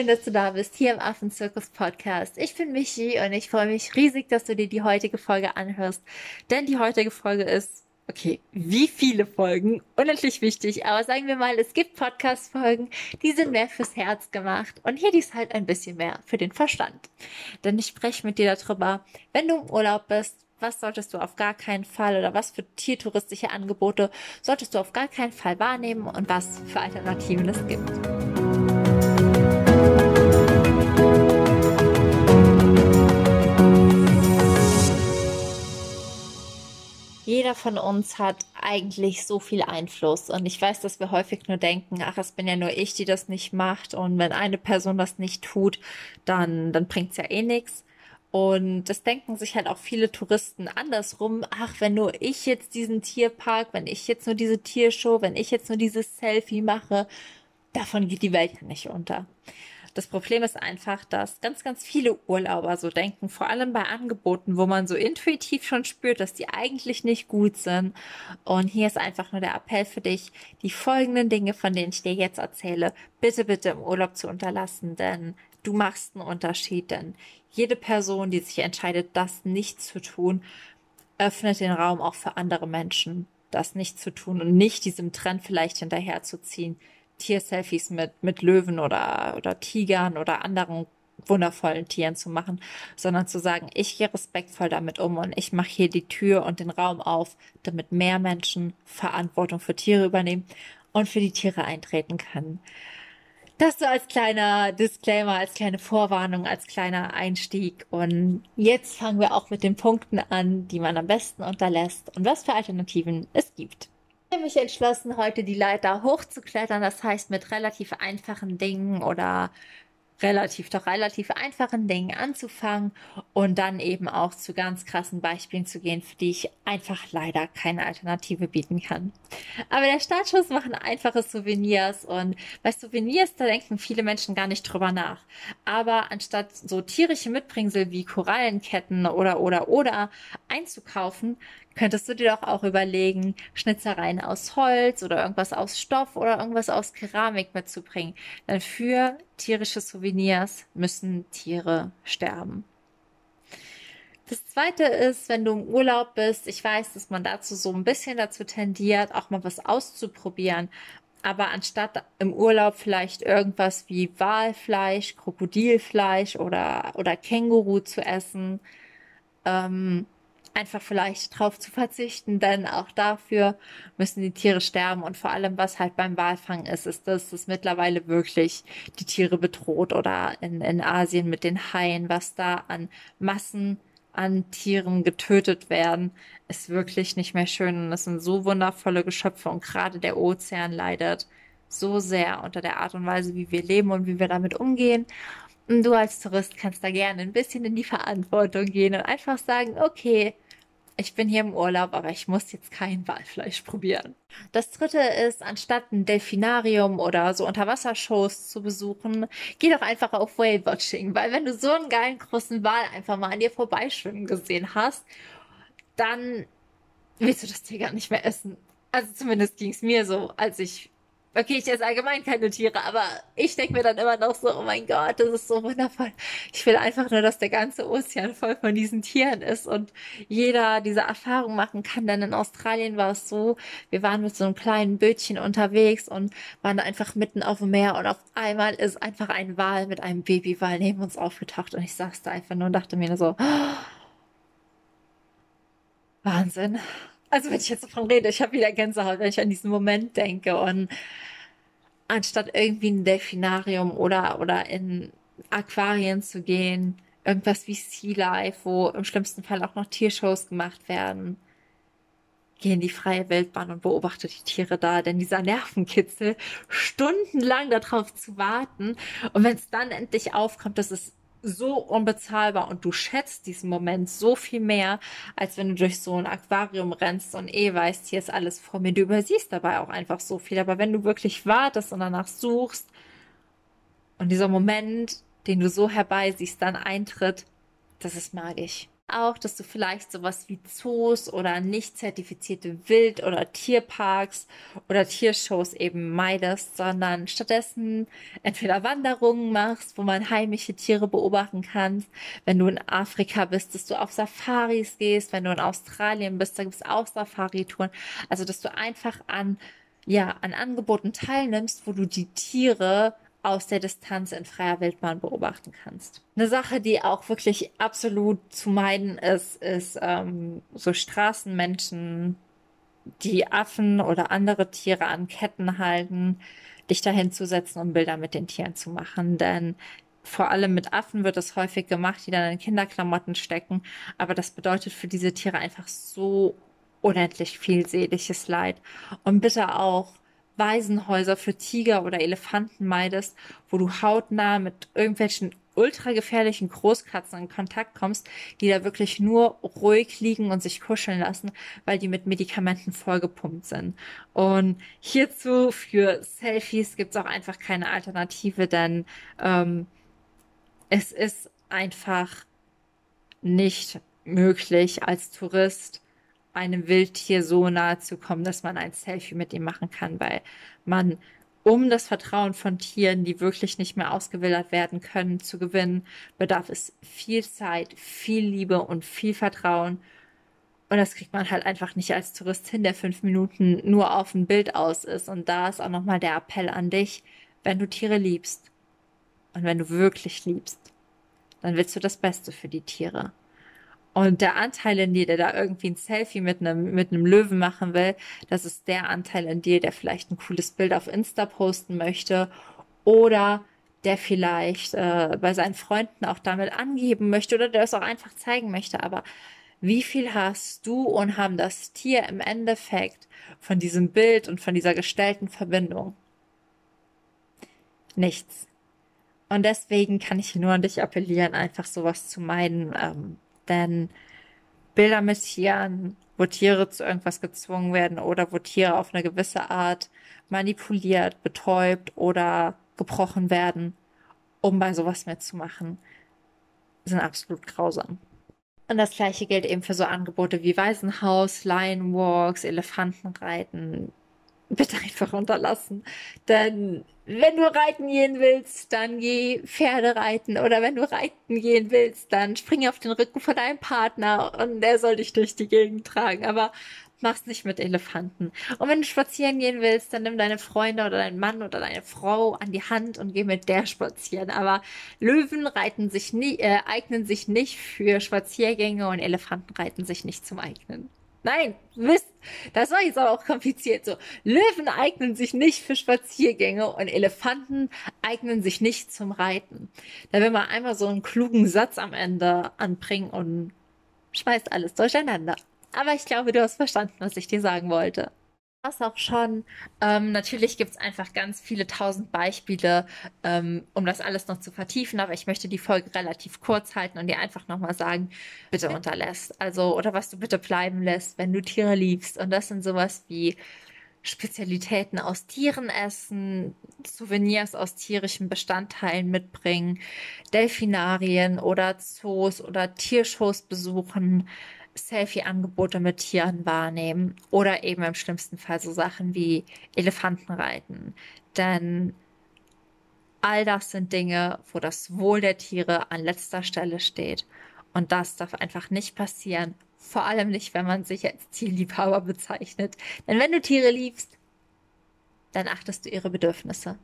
Schön, dass du da bist, hier im Affenzirkus Podcast. Ich bin Michi und ich freue mich riesig, dass du dir die heutige Folge anhörst. Denn die heutige Folge ist, okay, wie viele Folgen? Unendlich wichtig, aber sagen wir mal, es gibt Podcast-Folgen, die sind mehr fürs Herz gemacht und hier die ist halt ein bisschen mehr für den Verstand. Denn ich spreche mit dir darüber, wenn du im Urlaub bist, was solltest du auf gar keinen Fall oder was für tiertouristische Angebote solltest du auf gar keinen Fall wahrnehmen und was für Alternativen es gibt. Jeder von uns hat eigentlich so viel Einfluss. Und ich weiß, dass wir häufig nur denken, ach, es bin ja nur ich, die das nicht macht. Und wenn eine Person das nicht tut, dann, dann bringt's ja eh nichts. Und das denken sich halt auch viele Touristen andersrum. Ach, wenn nur ich jetzt diesen Tierpark, wenn ich jetzt nur diese Tiershow, wenn ich jetzt nur dieses Selfie mache, davon geht die Welt ja nicht unter. Das Problem ist einfach, dass ganz, ganz viele Urlauber so denken, vor allem bei Angeboten, wo man so intuitiv schon spürt, dass die eigentlich nicht gut sind. Und hier ist einfach nur der Appell für dich, die folgenden Dinge, von denen ich dir jetzt erzähle, bitte, bitte im Urlaub zu unterlassen, denn du machst einen Unterschied, denn jede Person, die sich entscheidet, das nicht zu tun, öffnet den Raum auch für andere Menschen, das nicht zu tun und nicht diesem Trend vielleicht hinterherzuziehen, Tierselfies mit, mit Löwen oder, oder Tigern oder anderen wundervollen Tieren zu machen, sondern zu sagen, ich gehe respektvoll damit um und ich mache hier die Tür und den Raum auf, damit mehr Menschen Verantwortung für Tiere übernehmen und für die Tiere eintreten können. Das so als kleiner Disclaimer, als kleine Vorwarnung, als kleiner Einstieg. Und jetzt fangen wir auch mit den Punkten an, die man am besten unterlässt und was für Alternativen es gibt. Ich habe mich entschlossen, heute die Leiter hochzuklettern. Das heißt, mit relativ einfachen Dingen oder relativ, doch relativ einfachen Dingen anzufangen und dann eben auch zu ganz krassen Beispielen zu gehen, für die ich einfach leider keine Alternative bieten kann. Aber der Startschuss machen einfache Souvenirs und bei Souvenirs, da denken viele Menschen gar nicht drüber nach. Aber anstatt so tierische Mitbringsel wie Korallenketten oder, oder, oder einzukaufen, könntest du dir doch auch überlegen, Schnitzereien aus Holz oder irgendwas aus Stoff oder irgendwas aus Keramik mitzubringen. Denn für tierische Souvenirs müssen Tiere sterben. Das zweite ist, wenn du im Urlaub bist, ich weiß, dass man dazu so ein bisschen dazu tendiert, auch mal was auszuprobieren. Aber anstatt im Urlaub vielleicht irgendwas wie Walfleisch, Krokodilfleisch oder, oder Känguru zu essen, ähm, einfach vielleicht drauf zu verzichten, denn auch dafür müssen die Tiere sterben. Und vor allem, was halt beim Walfang ist, ist, dass es mittlerweile wirklich die Tiere bedroht oder in, in Asien mit den Haien, was da an Massen an Tieren getötet werden, ist wirklich nicht mehr schön. Und es sind so wundervolle Geschöpfe. Und gerade der Ozean leidet so sehr unter der Art und Weise, wie wir leben und wie wir damit umgehen. Du als Tourist kannst da gerne ein bisschen in die Verantwortung gehen und einfach sagen, okay, ich bin hier im Urlaub, aber ich muss jetzt kein Walfleisch probieren. Das dritte ist, anstatt ein Delfinarium oder so Unterwassershows zu besuchen, geh doch einfach auf Whale Watching, weil wenn du so einen geilen großen Wal einfach mal an dir vorbeischwimmen gesehen hast, dann willst du das Tier gar nicht mehr essen. Also zumindest ging es mir so, als ich Okay, ich esse allgemein keine Tiere, aber ich denke mir dann immer noch so, oh mein Gott, das ist so wundervoll. Ich will einfach nur, dass der ganze Ozean voll von diesen Tieren ist und jeder diese Erfahrung machen kann. Denn in Australien war es so, wir waren mit so einem kleinen Bötchen unterwegs und waren einfach mitten auf dem Meer und auf einmal ist einfach ein Wal mit einem Babywal neben uns aufgetaucht und ich saß da einfach nur und dachte mir so, oh, Wahnsinn. Also wenn ich jetzt davon rede, ich habe wieder Gänsehaut, wenn ich an diesen Moment denke. Und anstatt irgendwie in ein Delfinarium oder, oder in Aquarien zu gehen, irgendwas wie Sea Life, wo im schlimmsten Fall auch noch Tiershows gemacht werden, geh in die freie Wildbahn und beobachte die Tiere da, denn dieser Nervenkitzel, stundenlang darauf zu warten und wenn es dann endlich aufkommt, dass es so unbezahlbar und du schätzt diesen Moment so viel mehr, als wenn du durch so ein Aquarium rennst und eh weißt, hier ist alles vor mir. Du übersiehst dabei auch einfach so viel. Aber wenn du wirklich wartest und danach suchst und dieser Moment, den du so herbeisiehst, dann eintritt, das ist magisch. Auch, dass du vielleicht sowas wie Zoos oder nicht zertifizierte Wild- oder Tierparks oder Tiershows eben meidest, sondern stattdessen entweder Wanderungen machst, wo man heimische Tiere beobachten kannst. Wenn du in Afrika bist, dass du auf Safaris gehst. Wenn du in Australien bist, da gibt es auch Safari-Touren. Also, dass du einfach an ja, an Angeboten teilnimmst, wo du die Tiere aus der Distanz in freier Wildbahn beobachten kannst. Eine Sache, die auch wirklich absolut zu meiden ist, ist ähm, so Straßenmenschen, die Affen oder andere Tiere an Ketten halten, dich dahin zu setzen, um Bilder mit den Tieren zu machen. Denn vor allem mit Affen wird es häufig gemacht, die dann in Kinderklamotten stecken. Aber das bedeutet für diese Tiere einfach so unendlich viel seelisches Leid. Und bitte auch Waisenhäuser für Tiger oder Elefanten meidest, wo du hautnah mit irgendwelchen ultra gefährlichen Großkatzen in Kontakt kommst, die da wirklich nur ruhig liegen und sich kuscheln lassen, weil die mit Medikamenten vollgepumpt sind. Und hierzu für Selfies gibt es auch einfach keine Alternative, denn ähm, es ist einfach nicht möglich als Tourist einem Wildtier so nahe zu kommen, dass man ein Selfie mit ihm machen kann, weil man, um das Vertrauen von Tieren, die wirklich nicht mehr ausgewildert werden können, zu gewinnen, bedarf es viel Zeit, viel Liebe und viel Vertrauen. Und das kriegt man halt einfach nicht als Tourist hin, der fünf Minuten nur auf ein Bild aus ist. Und da ist auch nochmal der Appell an dich, wenn du Tiere liebst und wenn du wirklich liebst, dann willst du das Beste für die Tiere. Und der Anteil in dir, der da irgendwie ein Selfie mit einem, mit einem Löwen machen will, das ist der Anteil in dir, der vielleicht ein cooles Bild auf Insta posten möchte oder der vielleicht äh, bei seinen Freunden auch damit angeben möchte oder der es auch einfach zeigen möchte. Aber wie viel hast du und haben das Tier im Endeffekt von diesem Bild und von dieser gestellten Verbindung? Nichts. Und deswegen kann ich nur an dich appellieren, einfach sowas zu meiden. Ähm, denn Bilder mit Tieren, wo Tiere zu irgendwas gezwungen werden oder wo Tiere auf eine gewisse Art manipuliert, betäubt oder gebrochen werden, um bei sowas mitzumachen, sind absolut grausam. Und das gleiche gilt eben für so Angebote wie Waisenhaus, Lionwalks, Elefantenreiten, bitte einfach unterlassen. Denn wenn du reiten gehen willst, dann geh Pferde reiten. Oder wenn du reiten gehen willst, dann spring auf den Rücken von deinem Partner und der soll dich durch die Gegend tragen. Aber mach's nicht mit Elefanten. Und wenn du spazieren gehen willst, dann nimm deine Freunde oder deinen Mann oder deine Frau an die Hand und geh mit der spazieren. Aber Löwen reiten sich nie, äh, eignen sich nicht für Spaziergänge und Elefanten reiten sich nicht zum Eignen. Nein, Mist. Das war jetzt aber auch kompliziert. So, Löwen eignen sich nicht für Spaziergänge und Elefanten eignen sich nicht zum Reiten. Da will man einmal so einen klugen Satz am Ende anbringen und schmeißt alles durcheinander. Aber ich glaube, du hast verstanden, was ich dir sagen wollte das auch schon. Ähm, natürlich gibt es einfach ganz viele tausend Beispiele, ähm, um das alles noch zu vertiefen, aber ich möchte die Folge relativ kurz halten und dir einfach nochmal sagen, bitte unterlässt. Also, oder was du bitte bleiben lässt, wenn du Tiere liebst. Und das sind sowas wie Spezialitäten aus Tieren essen, Souvenirs aus tierischen Bestandteilen mitbringen, Delfinarien oder Zoos oder Tiershows besuchen Selfie-Angebote mit Tieren wahrnehmen oder eben im schlimmsten Fall so Sachen wie Elefantenreiten. Denn all das sind Dinge, wo das Wohl der Tiere an letzter Stelle steht. Und das darf einfach nicht passieren. Vor allem nicht, wenn man sich als Tierliebhaber bezeichnet. Denn wenn du Tiere liebst, dann achtest du ihre Bedürfnisse.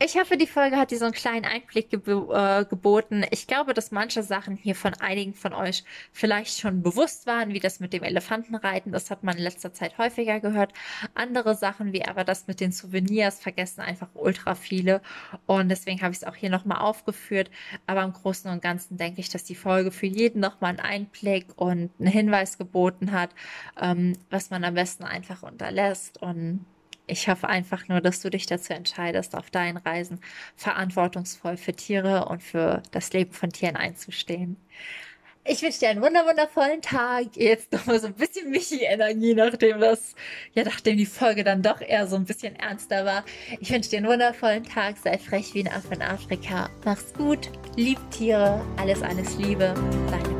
Ich hoffe, die Folge hat dir so einen kleinen Einblick geb äh, geboten. Ich glaube, dass manche Sachen hier von einigen von euch vielleicht schon bewusst waren, wie das mit dem Elefantenreiten. Das hat man in letzter Zeit häufiger gehört. Andere Sachen, wie aber das mit den Souvenirs, vergessen einfach ultra viele. Und deswegen habe ich es auch hier nochmal aufgeführt. Aber im Großen und Ganzen denke ich, dass die Folge für jeden nochmal einen Einblick und einen Hinweis geboten hat, ähm, was man am besten einfach unterlässt. Und ich hoffe einfach nur, dass du dich dazu entscheidest, auf deinen Reisen verantwortungsvoll für Tiere und für das Leben von Tieren einzustehen. Ich wünsche dir einen wundervollen Tag. Jetzt nochmal so ein bisschen Michi-Energie, nachdem das, ja, nachdem die Folge dann doch eher so ein bisschen ernster war. Ich wünsche dir einen wundervollen Tag. Sei frech wie ein Affe in Afrika. Mach's gut. Lieb Tiere. Alles, alles Liebe. Deine